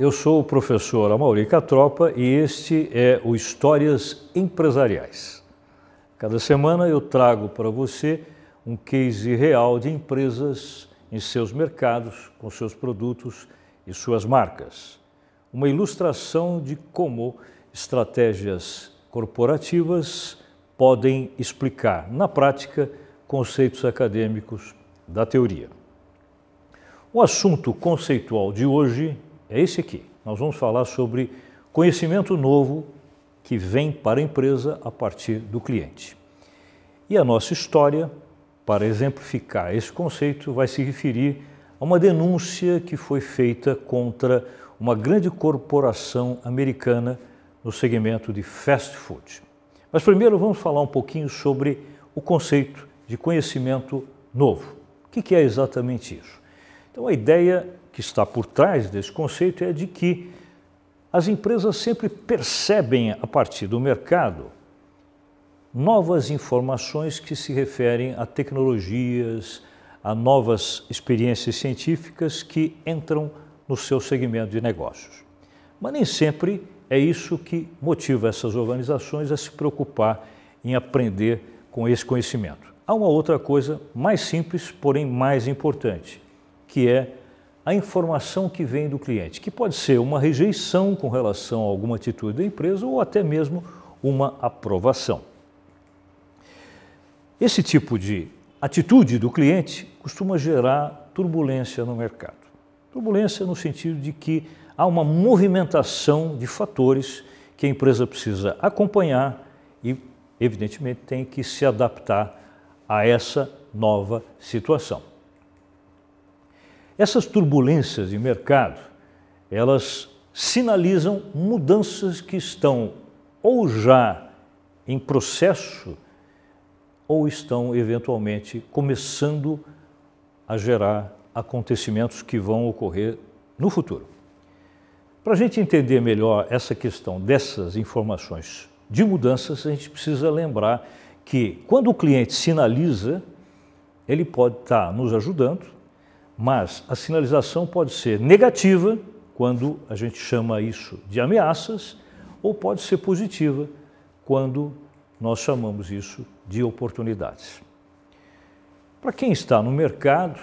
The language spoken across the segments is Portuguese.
Eu sou o professor Amaury Catropa e este é o Histórias Empresariais. Cada semana eu trago para você um case real de empresas em seus mercados, com seus produtos e suas marcas. Uma ilustração de como estratégias corporativas podem explicar, na prática, conceitos acadêmicos da teoria. O assunto conceitual de hoje é esse aqui. Nós vamos falar sobre conhecimento novo que vem para a empresa a partir do cliente. E a nossa história, para exemplificar esse conceito, vai se referir a uma denúncia que foi feita contra uma grande corporação americana no segmento de fast food. Mas primeiro vamos falar um pouquinho sobre o conceito de conhecimento novo. O que é exatamente isso? Então, a ideia que está por trás desse conceito é de que as empresas sempre percebem a partir do mercado novas informações que se referem a tecnologias, a novas experiências científicas que entram no seu segmento de negócios. Mas nem sempre é isso que motiva essas organizações a se preocupar em aprender com esse conhecimento. Há uma outra coisa mais simples, porém mais importante, que é a informação que vem do cliente, que pode ser uma rejeição com relação a alguma atitude da empresa ou até mesmo uma aprovação. Esse tipo de atitude do cliente costuma gerar turbulência no mercado. Turbulência no sentido de que há uma movimentação de fatores que a empresa precisa acompanhar e, evidentemente, tem que se adaptar a essa nova situação. Essas turbulências de mercado, elas sinalizam mudanças que estão ou já em processo ou estão eventualmente começando a gerar acontecimentos que vão ocorrer no futuro. Para a gente entender melhor essa questão dessas informações de mudanças, a gente precisa lembrar que quando o cliente sinaliza, ele pode estar nos ajudando, mas a sinalização pode ser negativa, quando a gente chama isso de ameaças, ou pode ser positiva, quando nós chamamos isso de oportunidades. Para quem está no mercado,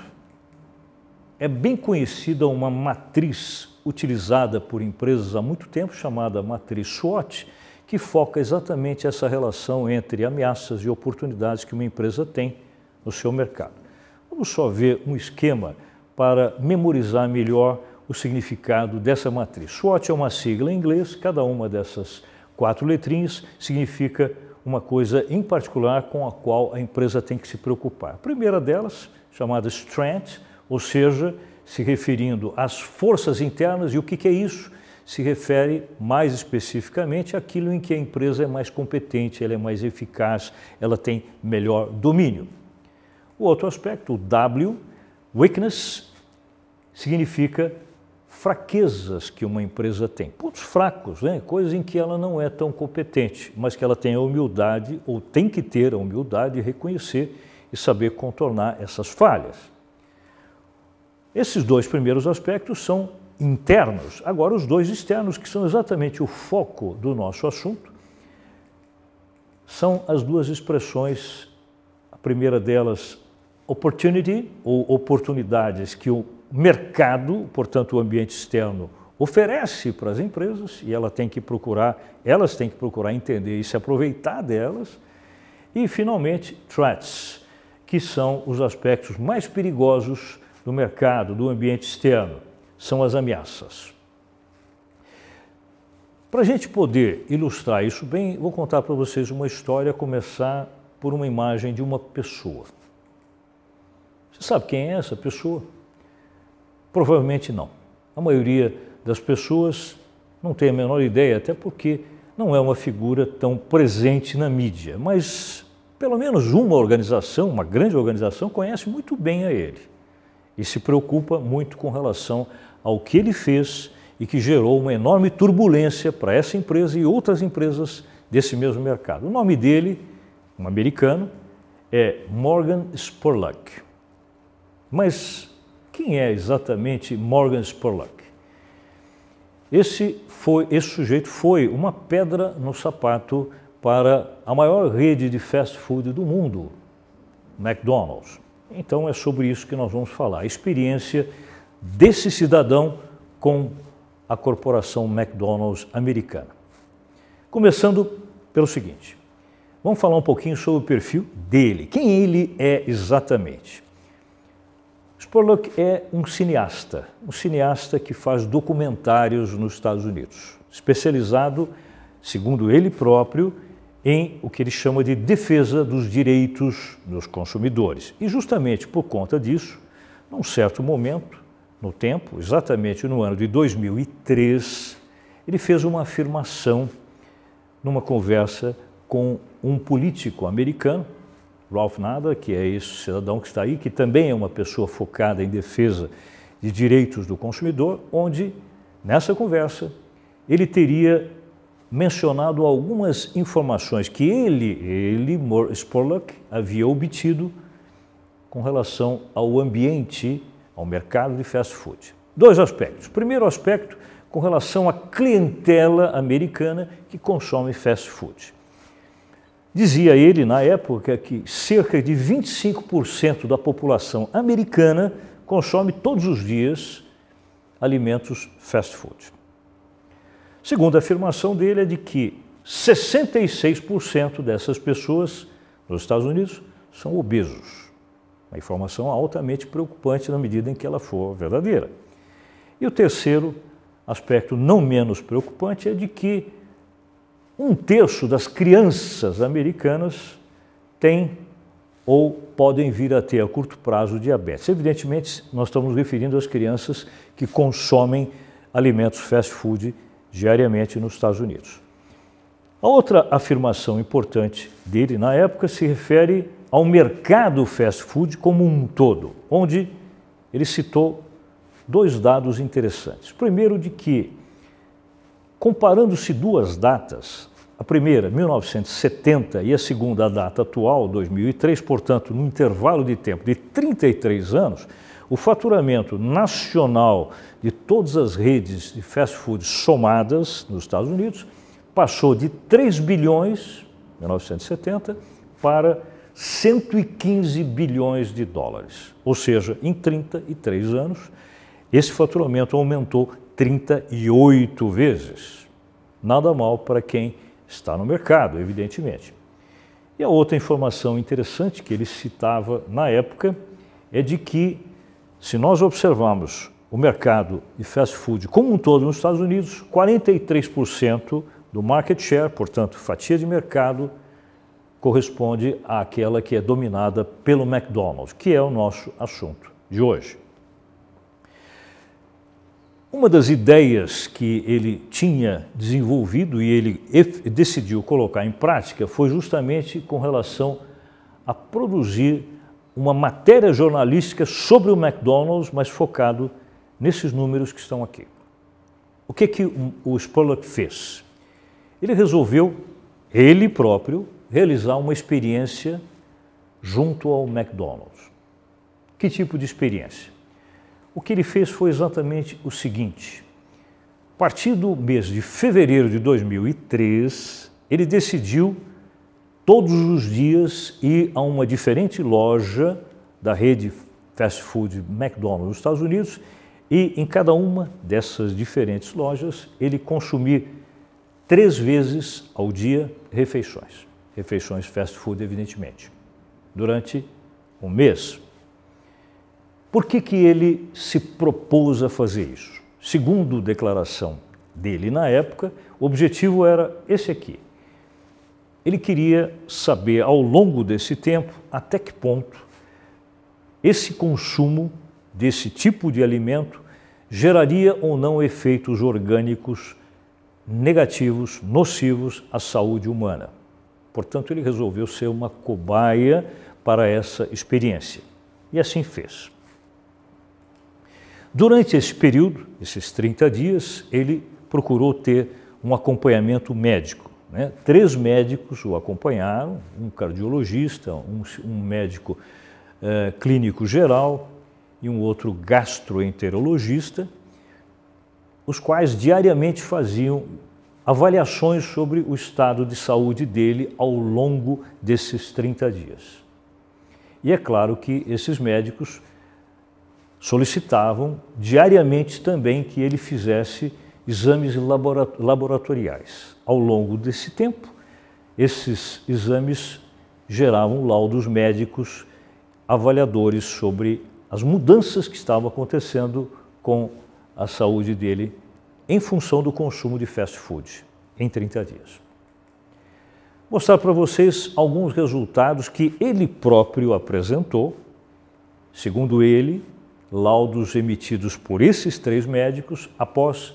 é bem conhecida uma matriz utilizada por empresas há muito tempo, chamada matriz SWOT, que foca exatamente essa relação entre ameaças e oportunidades que uma empresa tem no seu mercado. Vamos só ver um esquema para memorizar melhor o significado dessa matriz. SWOT é uma sigla em inglês, cada uma dessas quatro letrinhas significa uma coisa em particular com a qual a empresa tem que se preocupar. A primeira delas, chamada Strength, ou seja, se referindo às forças internas, e o que é isso? Se refere mais especificamente àquilo em que a empresa é mais competente, ela é mais eficaz, ela tem melhor domínio. O outro aspecto, o W, weakness, significa fraquezas que uma empresa tem, pontos fracos, né? coisas em que ela não é tão competente, mas que ela tem a humildade, ou tem que ter a humildade de reconhecer e saber contornar essas falhas. Esses dois primeiros aspectos são internos. Agora, os dois externos, que são exatamente o foco do nosso assunto, são as duas expressões. A primeira delas, opportunity, ou oportunidades que o mercado, portanto o ambiente externo, oferece para as empresas e ela tem que procurar, elas têm que procurar entender e se aproveitar delas. E finalmente, threats, que são os aspectos mais perigosos do mercado, do ambiente externo, são as ameaças. Para a gente poder ilustrar isso bem, vou contar para vocês uma história, começar por uma imagem de uma pessoa. Você sabe quem é essa pessoa? Provavelmente não. A maioria das pessoas não tem a menor ideia, até porque não é uma figura tão presente na mídia, mas pelo menos uma organização, uma grande organização, conhece muito bem a ele e se preocupa muito com relação ao que ele fez e que gerou uma enorme turbulência para essa empresa e outras empresas desse mesmo mercado. O nome dele, um americano, é Morgan Spurlock. Mas quem é exatamente Morgan Spurlock? esse, foi, esse sujeito foi uma pedra no sapato para a maior rede de fast food do mundo, McDonald's. Então é sobre isso que nós vamos falar, a experiência desse cidadão com a corporação McDonald's americana. Começando pelo seguinte, vamos falar um pouquinho sobre o perfil dele, quem ele é exatamente. Spurlock é um cineasta, um cineasta que faz documentários nos Estados Unidos, especializado, segundo ele próprio, em o que ele chama de defesa dos direitos dos consumidores. E justamente por conta disso, num certo momento, no tempo, exatamente no ano de 2003, ele fez uma afirmação numa conversa com um político americano, Ralph Nader, que é esse cidadão que está aí, que também é uma pessoa focada em defesa de direitos do consumidor, onde, nessa conversa, ele teria mencionado algumas informações que ele, ele, Spurlock, havia obtido com relação ao ambiente, ao mercado de fast food. Dois aspectos. Primeiro aspecto, com relação à clientela americana que consome fast food. Dizia ele, na época, que cerca de 25% da população americana consome todos os dias alimentos fast food. Segunda afirmação dele é de que 66% dessas pessoas nos Estados Unidos são obesos. Uma informação altamente preocupante na medida em que ela for verdadeira. E o terceiro aspecto, não menos preocupante, é de que um terço das crianças americanas tem ou podem vir a ter a curto prazo diabetes. Evidentemente, nós estamos referindo às crianças que consomem alimentos fast food diariamente nos Estados Unidos. A outra afirmação importante dele na época se refere ao mercado fast food como um todo, onde ele citou dois dados interessantes. Primeiro, de que, comparando-se duas datas, a primeira, 1970, e a segunda, a data atual, 2003, portanto, no intervalo de tempo de 33 anos, o faturamento nacional de todas as redes de fast food somadas nos Estados Unidos passou de 3 bilhões, 1970, para 115 bilhões de dólares. Ou seja, em 33 anos, esse faturamento aumentou 38 vezes. Nada mal para quem está no mercado, evidentemente. E a outra informação interessante que ele citava na época é de que se nós observarmos o mercado de fast food como um todo nos Estados Unidos, 43% do market share, portanto, fatia de mercado, corresponde àquela que é dominada pelo McDonald's, que é o nosso assunto de hoje. Uma das ideias que ele tinha desenvolvido e ele decidiu colocar em prática foi justamente com relação a produzir uma matéria jornalística sobre o McDonald's, mas focado nesses números que estão aqui. O que que o Spurlock fez? Ele resolveu, ele próprio, realizar uma experiência junto ao McDonald's. Que tipo de experiência? O que ele fez foi exatamente o seguinte: a partir do mês de fevereiro de 2003, ele decidiu todos os dias ir a uma diferente loja da rede fast food McDonald's nos Estados Unidos e em cada uma dessas diferentes lojas ele consumir três vezes ao dia refeições, refeições fast food evidentemente, durante um mês. Por que, que ele se propôs a fazer isso? Segundo declaração dele na época, o objetivo era esse aqui: ele queria saber ao longo desse tempo até que ponto esse consumo desse tipo de alimento geraria ou não efeitos orgânicos negativos, nocivos à saúde humana. Portanto, ele resolveu ser uma cobaia para essa experiência. E assim fez. Durante esse período, esses 30 dias, ele procurou ter um acompanhamento médico. Né? Três médicos o acompanharam, um cardiologista, um, um médico eh, clínico geral e um outro gastroenterologista. os quais diariamente faziam avaliações sobre o estado de saúde dele ao longo desses 30 dias. E é claro que esses médicos solicitavam diariamente também que ele fizesse exames laboratoriais. Ao longo desse tempo, esses exames geravam laudos médicos avaliadores sobre as mudanças que estavam acontecendo com a saúde dele em função do consumo de fast food em 30 dias. Vou mostrar para vocês alguns resultados que ele próprio apresentou, segundo ele, laudos emitidos por esses três médicos após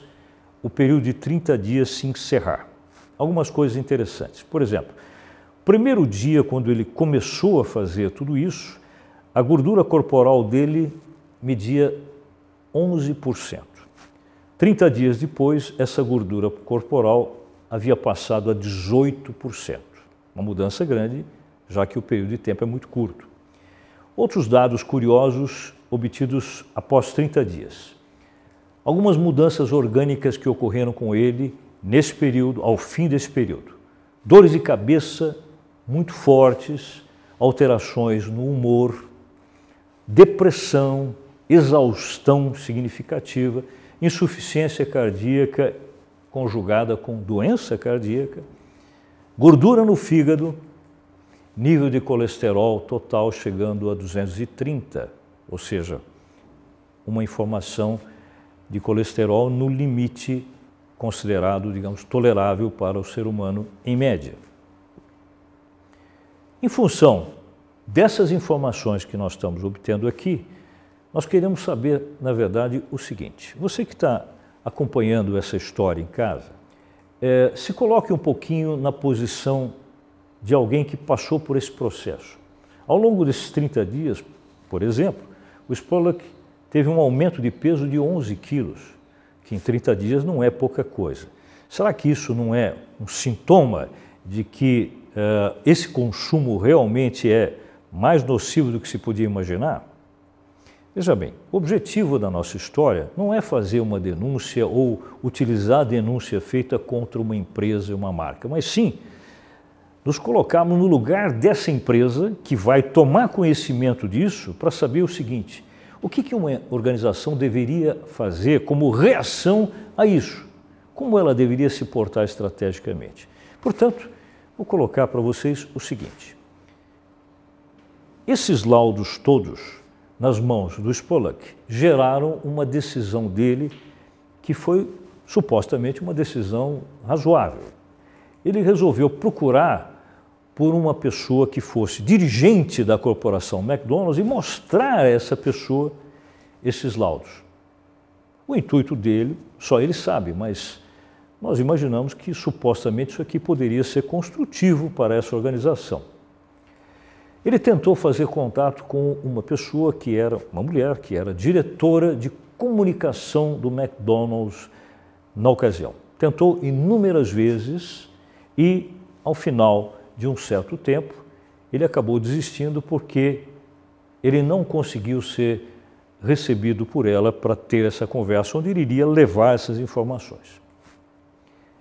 o período de 30 dias se encerrar. Algumas coisas interessantes. Por exemplo, primeiro dia, quando ele começou a fazer tudo isso, a gordura corporal dele media 11%. 30 dias depois, essa gordura corporal havia passado a 18%. Uma mudança grande, já que o período de tempo é muito curto. Outros dados curiosos obtidos após 30 dias. Algumas mudanças orgânicas que ocorreram com ele nesse período, ao fim desse período. Dores de cabeça muito fortes, alterações no humor, depressão, exaustão significativa, insuficiência cardíaca conjugada com doença cardíaca, gordura no fígado, nível de colesterol total chegando a 230, ou seja, uma informação de colesterol no limite considerado, digamos, tolerável para o ser humano em média. Em função dessas informações que nós estamos obtendo aqui, nós queremos saber, na verdade, o seguinte: você que está acompanhando essa história em casa, é, se coloque um pouquinho na posição de alguém que passou por esse processo. Ao longo desses 30 dias, por exemplo, o Spurlock teve um aumento de peso de 11 quilos, que em 30 dias não é pouca coisa. Será que isso não é um sintoma de que uh, esse consumo realmente é mais nocivo do que se podia imaginar? Veja bem, o objetivo da nossa história não é fazer uma denúncia ou utilizar a denúncia feita contra uma empresa e uma marca, mas sim nos colocarmos no lugar dessa empresa que vai tomar conhecimento disso para saber o seguinte: o que, que uma organização deveria fazer como reação a isso? Como ela deveria se portar estrategicamente? Portanto, vou colocar para vocês o seguinte: esses laudos todos nas mãos do Spolak geraram uma decisão dele que foi supostamente uma decisão razoável. Ele resolveu procurar por uma pessoa que fosse dirigente da corporação McDonald's e mostrar a essa pessoa esses laudos. O intuito dele, só ele sabe, mas nós imaginamos que supostamente isso aqui poderia ser construtivo para essa organização. Ele tentou fazer contato com uma pessoa que era uma mulher, que era diretora de comunicação do McDonald's na ocasião. Tentou inúmeras vezes e, ao final de um certo tempo, ele acabou desistindo porque ele não conseguiu ser recebido por ela para ter essa conversa onde ele iria levar essas informações.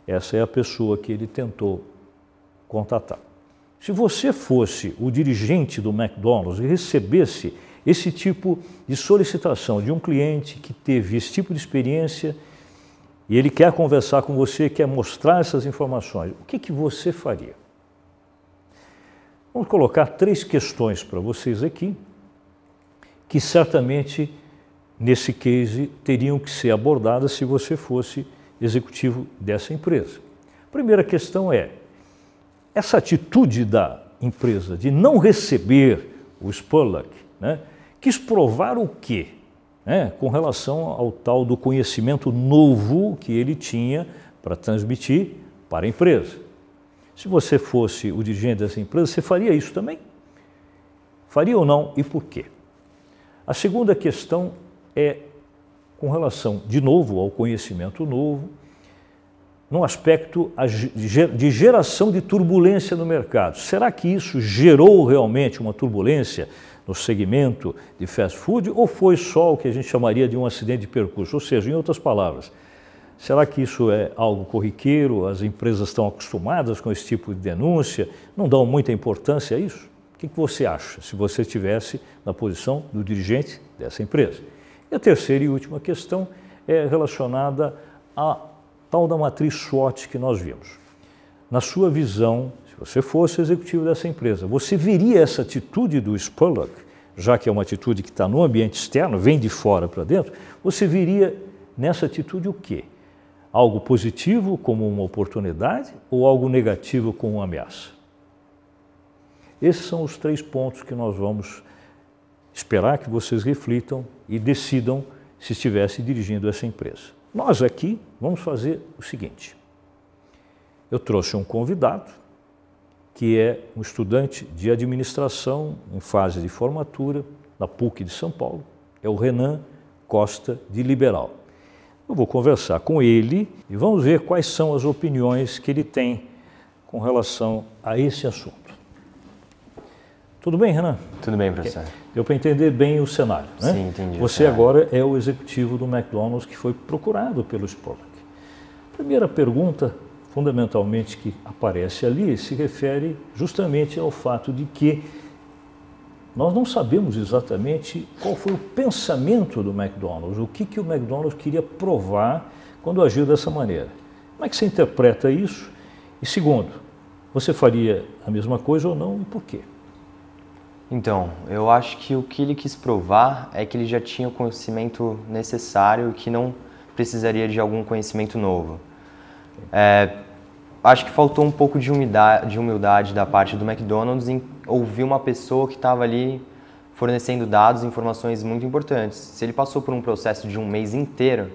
Essa é a pessoa que ele tentou contatar. Se você fosse o dirigente do McDonald's e recebesse esse tipo de solicitação de um cliente que teve esse tipo de experiência e ele quer conversar com você, quer mostrar essas informações, o que, que você faria? Vamos colocar três questões para vocês aqui, que certamente nesse case teriam que ser abordadas se você fosse executivo dessa empresa. Primeira questão é: essa atitude da empresa de não receber o Spurlock né, quis provar o quê? Né, com relação ao tal do conhecimento novo que ele tinha para transmitir para a empresa. Se você fosse o dirigente dessa empresa, você faria isso também? Faria ou não e por quê? A segunda questão é com relação, de novo, ao conhecimento novo no aspecto de geração de turbulência no mercado. Será que isso gerou realmente uma turbulência no segmento de fast food ou foi só o que a gente chamaria de um acidente de percurso? Ou seja, em outras palavras, Será que isso é algo corriqueiro? As empresas estão acostumadas com esse tipo de denúncia? Não dão muita importância a isso? O que você acha se você estivesse na posição do dirigente dessa empresa? E a terceira e última questão é relacionada à tal da matriz SWOT que nós vimos. Na sua visão, você fosse executivo dessa empresa, você veria essa atitude do Spurlock, já que é uma atitude que está no ambiente externo, vem de fora para dentro, você veria nessa atitude o quê? Algo positivo como uma oportunidade ou algo negativo como uma ameaça? Esses são os três pontos que nós vamos esperar que vocês reflitam e decidam se estivesse dirigindo essa empresa. Nós aqui vamos fazer o seguinte: eu trouxe um convidado, que é um estudante de administração em fase de formatura na PUC de São Paulo, é o Renan Costa de Liberal. Eu vou conversar com ele e vamos ver quais são as opiniões que ele tem com relação a esse assunto. Tudo bem, Renan? Tudo bem, professor. Deu para entender bem o cenário, né? Sim, entendi. Você agora é o executivo do McDonald's que foi procurado pelo Spurlock. Primeira pergunta, fundamentalmente, que aparece ali, se refere justamente ao fato de que nós não sabemos exatamente qual foi o pensamento do McDonald's, o que, que o McDonald's queria provar quando agiu dessa maneira. Como é que você interpreta isso? E segundo, você faria a mesma coisa ou não e por quê? Então, eu acho que o que ele quis provar é que ele já tinha o conhecimento necessário e que não precisaria de algum conhecimento novo. É, acho que faltou um pouco de humildade, de humildade da parte do McDonald's em ouvir uma pessoa que estava ali fornecendo dados e informações muito importantes. Se ele passou por um processo de um mês inteiro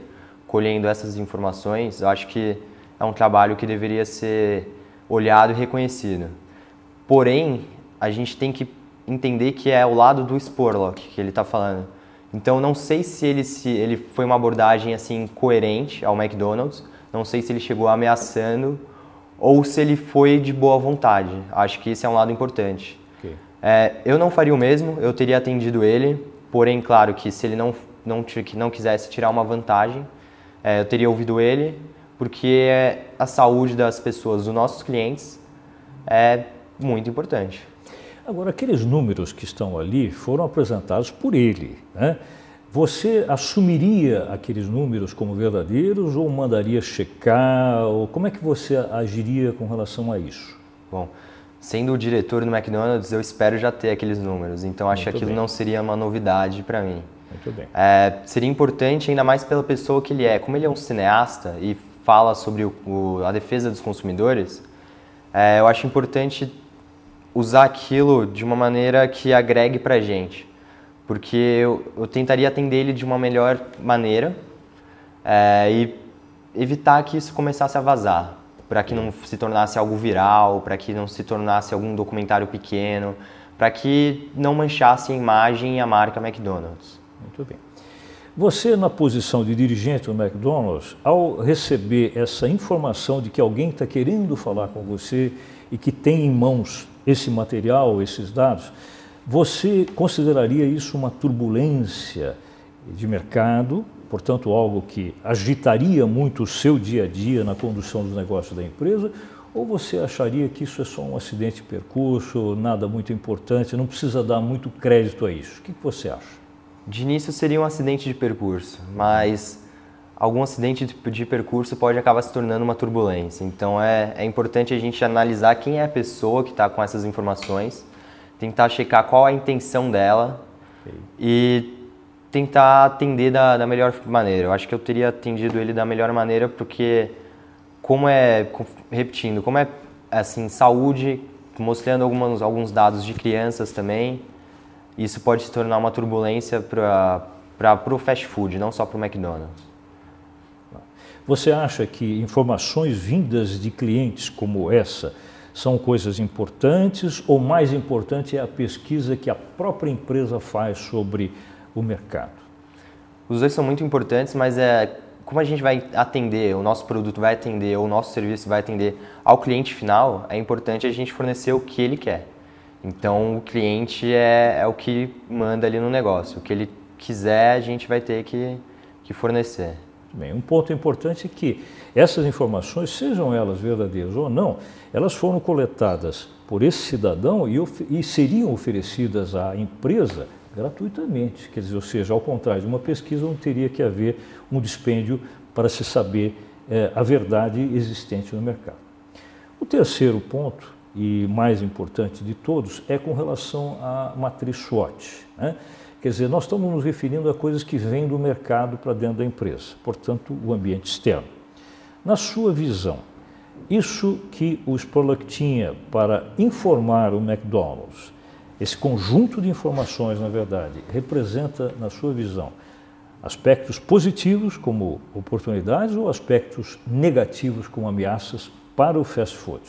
colhendo essas informações, eu acho que é um trabalho que deveria ser olhado e reconhecido. Porém, a gente tem que entender que é o lado do Sporlock que ele está falando. Então não sei se ele se ele foi uma abordagem assim coerente ao McDonald's, não sei se ele chegou ameaçando ou se ele foi de boa vontade. Acho que esse é um lado importante. Okay. É, eu não faria o mesmo, eu teria atendido ele, porém claro que se ele não não que não quisesse tirar uma vantagem, é, eu teria ouvido ele, porque a saúde das pessoas, dos nossos clientes, é muito importante. Agora, aqueles números que estão ali foram apresentados por ele. Né? Você assumiria aqueles números como verdadeiros ou mandaria checar? Ou como é que você agiria com relação a isso? Bom, sendo o diretor do McDonald's, eu espero já ter aqueles números. Então, acho Muito que aquilo bem. não seria uma novidade para mim. Muito bem. É, seria importante, ainda mais pela pessoa que ele é. Como ele é um cineasta e fala sobre o, o, a defesa dos consumidores, é, eu acho importante usar aquilo de uma maneira que agregue para a gente. Porque eu, eu, tentaria atender ele de uma melhor maneira é, e evitar que isso começasse a vazar, para que não se tornasse algo viral, para que não se tornasse algum documentário pequeno, para que não manchasse a imagem e a marca McDonald's. Muito bem. Você, na posição de dirigente do McDonald's, ao receber essa informação de que alguém está querendo falar com você e que tem em mãos esse material, esses dados, você consideraria isso uma turbulência de mercado, portanto, algo que agitaria muito o seu dia a dia na condução dos negócios da empresa? Ou você acharia que isso é só um acidente de percurso, nada muito importante, não precisa dar muito crédito a isso? O que você acha? De início seria um acidente de percurso, mas algum acidente de percurso pode acabar se tornando uma turbulência. Então é, é importante a gente analisar quem é a pessoa que está com essas informações, tentar checar qual a intenção dela okay. e tentar atender da, da, melhor maneira. Eu acho que eu teria atendido ele da melhor maneira porque, como é, repetindo, como é assim, saúde, mostrando algumas, alguns dados de crianças também, isso pode se tornar uma turbulência para o fast food, não só para o McDonald's. Você acha que informações vindas de clientes como essa são coisas importantes ou mais importante é a pesquisa que a própria empresa faz sobre o mercado? Os dois são muito importantes, mas é como a gente vai atender, o nosso produto vai atender, ou o nosso serviço vai atender ao cliente final, é importante a gente fornecer o que ele quer. Então, o cliente é, é o que manda ali no negócio. O que ele quiser, a gente vai ter que, que fornecer. Bem, um ponto importante é que essas informações, sejam elas verdadeiras ou não, elas foram coletadas por esse cidadão e, e seriam oferecidas à empresa gratuitamente. Quer dizer, ou seja, ao contrário de uma pesquisa, não teria que haver um dispêndio para se saber é, a verdade existente no mercado. O terceiro ponto, e mais importante de todos, é com relação à matriz SWOT. Né? Quer dizer, nós estamos nos referindo a coisas que vêm do mercado para dentro da empresa, portanto, o ambiente externo. Na sua visão, isso que o Spurlock tinha para informar o McDonald's, esse conjunto de informações, na verdade, representa, na sua visão, aspectos positivos como oportunidades ou aspectos negativos como ameaças para o fast food?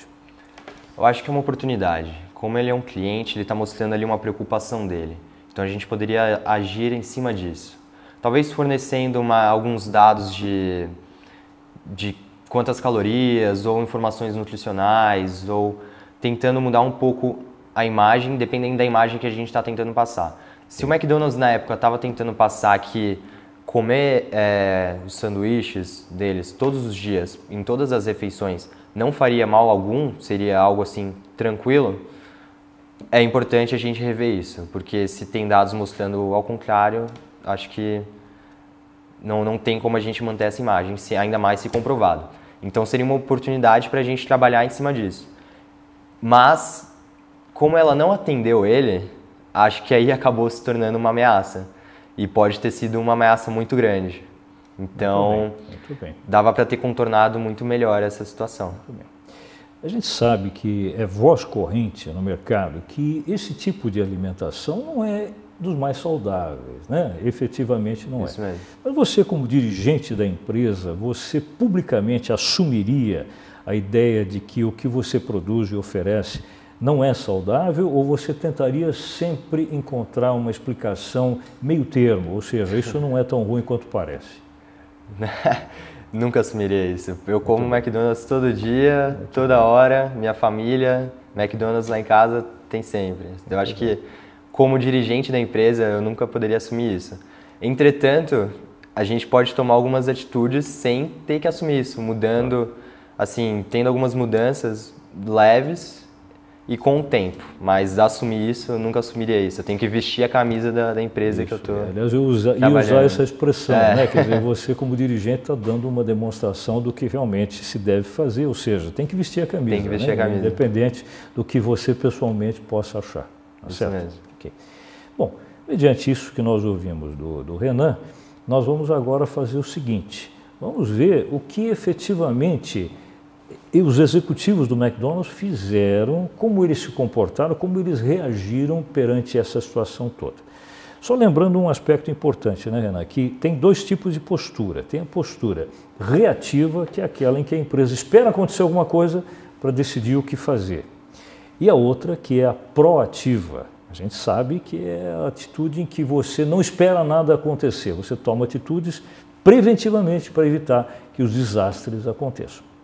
Eu acho que é uma oportunidade. Como ele é um cliente, ele está mostrando ali uma preocupação dele. Então a gente poderia agir em cima disso. Talvez fornecendo uma, alguns dados de, de quantas calorias ou informações nutricionais ou tentando mudar um pouco a imagem, dependendo da imagem que a gente está tentando passar. Se o McDonald's na época estava tentando passar que comer é, os sanduíches deles todos os dias, em todas as refeições, não faria mal algum, seria algo assim tranquilo, é importante a gente rever isso, porque se tem dados mostrando ao contrário, acho que não, não tem como a gente manter essa imagem, se, ainda mais se comprovado. Então seria uma oportunidade para a gente trabalhar em cima disso. Mas, como ela não atendeu ele, acho que aí acabou se tornando uma ameaça. E pode ter sido uma ameaça muito grande. Então, muito bem, muito bem. dava para ter contornado muito melhor essa situação. Muito bem. A gente sabe que é voz corrente no mercado que esse tipo de alimentação não é dos mais saudáveis, né? Efetivamente não Isso é. Mesmo. Mas você, como dirigente da empresa, você publicamente assumiria a ideia de que o que você produz e oferece não é saudável ou você tentaria sempre encontrar uma explicação meio termo, ou seja, isso não é tão ruim quanto parece? Nunca assumiria isso. Eu como McDonald's todo dia, toda hora, minha família, McDonald's lá em casa tem sempre. Eu acho que como dirigente da empresa eu nunca poderia assumir isso. Entretanto, a gente pode tomar algumas atitudes sem ter que assumir isso, mudando, assim, tendo algumas mudanças leves e com o tempo. Mas assumir isso, eu nunca assumiria isso. Eu tenho que vestir a camisa da, da empresa isso, que eu estou. Aliás, eu usa, ia usar essa expressão, é. né? Quer dizer, você como dirigente está dando uma demonstração do que realmente se deve fazer, ou seja, tem que vestir a camisa. Tem que vestir né? a camisa. Independente do que você pessoalmente possa achar. Tá isso certo? mesmo. Okay. Bom, mediante isso que nós ouvimos do, do Renan, nós vamos agora fazer o seguinte: vamos ver o que efetivamente e os executivos do McDonald's fizeram, como eles se comportaram, como eles reagiram perante essa situação toda. Só lembrando um aspecto importante, né, Renan? Que tem dois tipos de postura. Tem a postura reativa, que é aquela em que a empresa espera acontecer alguma coisa para decidir o que fazer. E a outra, que é a proativa. A gente sabe que é a atitude em que você não espera nada acontecer, você toma atitudes preventivamente para evitar que os desastres aconteçam.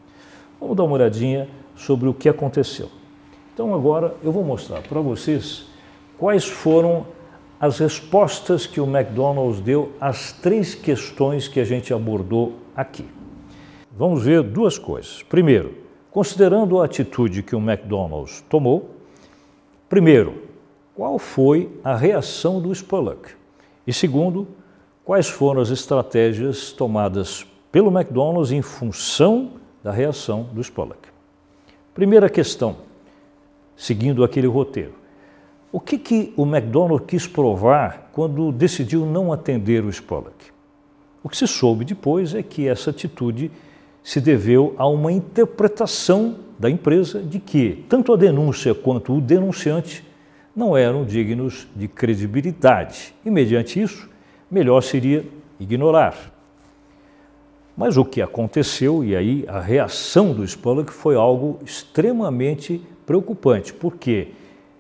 Vamos dar uma olhadinha sobre o que aconteceu. Então agora eu vou mostrar para vocês quais foram as respostas que o McDonald's deu às três questões que a gente abordou aqui. Vamos ver duas coisas. Primeiro, considerando a atitude que o McDonald's tomou, primeiro, qual foi a reação do Spurlock? E segundo, quais foram as estratégias tomadas pelo McDonald's em função da reação do Spolak. Primeira questão, seguindo aquele roteiro. O que, que o McDonald's quis provar quando decidiu não atender o Spolak? O que se soube depois é que essa atitude se deveu a uma interpretação da empresa de que tanto a denúncia quanto o denunciante não eram dignos de credibilidade. E, mediante isso, melhor seria ignorar, mas o que aconteceu, e aí a reação do Spurlock foi algo extremamente preocupante, porque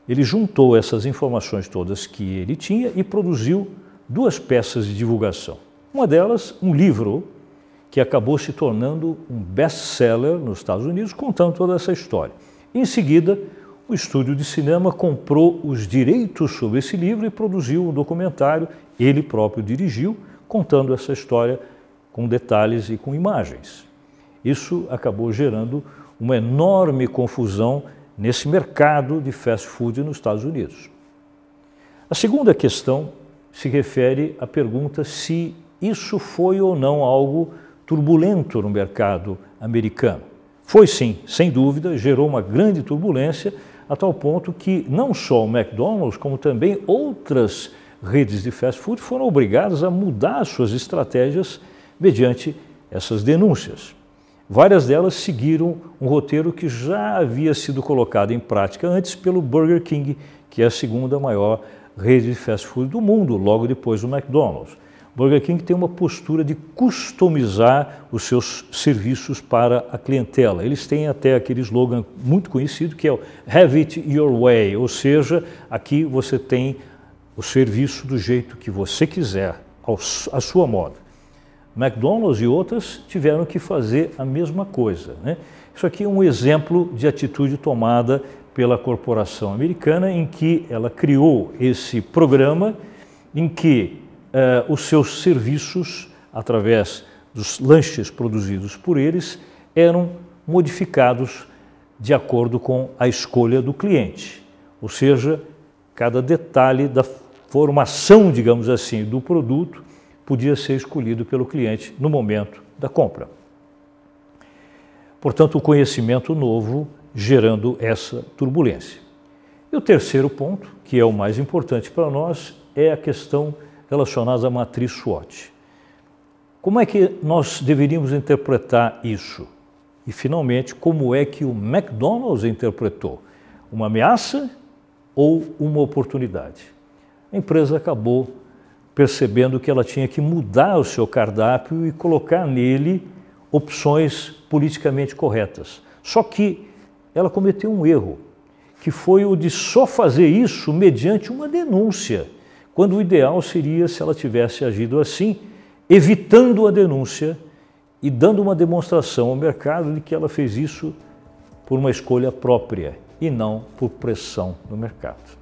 ele juntou essas informações todas que ele tinha e produziu duas peças de divulgação. Uma delas, um livro que acabou se tornando um best-seller nos Estados Unidos, contando toda essa história. Em seguida, o estúdio de cinema comprou os direitos sobre esse livro e produziu um documentário, ele próprio dirigiu, contando essa história com detalhes e com imagens. Isso acabou gerando uma enorme confusão nesse mercado de fast food nos Estados Unidos. A segunda questão se refere à pergunta se isso foi ou não algo turbulento no mercado americano. Foi sim, sem dúvida, gerou uma grande turbulência, a tal ponto que não só o McDonald's, como também outras redes de fast food foram obrigadas a mudar suas estratégias mediante essas denúncias. Várias delas seguiram um roteiro que já havia sido colocado em prática antes pelo Burger King, que é a segunda maior rede de fast food do mundo, logo depois do McDonald's. Burger King tem uma postura de customizar os seus serviços para a clientela. Eles têm até aquele slogan muito conhecido que é o Have It Your Way, ou seja, aqui você tem o serviço do jeito que você quiser, à sua moda. McDonald's e outras tiveram que fazer a mesma coisa. Né? Isso aqui é um exemplo de atitude tomada pela corporação americana em que ela criou esse programa em que eh, os seus serviços, através dos lanches produzidos por eles, eram modificados de acordo com a escolha do cliente. Ou seja, cada detalhe da formação, digamos assim, do produto podia ser escolhido pelo cliente no momento da compra. Portanto, o conhecimento novo gerando essa turbulência. E o terceiro ponto, que é o mais importante para nós, é a questão relacionadas à matriz SWOT. Como é que nós deveríamos interpretar isso? E, finalmente, como é que o McDonald's interpretou? Uma ameaça ou uma oportunidade? A empresa acabou percebendo que ela tinha que mudar o seu cardápio e colocar nele opções politicamente corretas. Só que ela cometeu um erro, que foi o de só fazer isso mediante uma denúncia quando o ideal seria se ela tivesse agido assim, evitando a denúncia e dando uma demonstração ao mercado de que ela fez isso por uma escolha própria e não por pressão do mercado.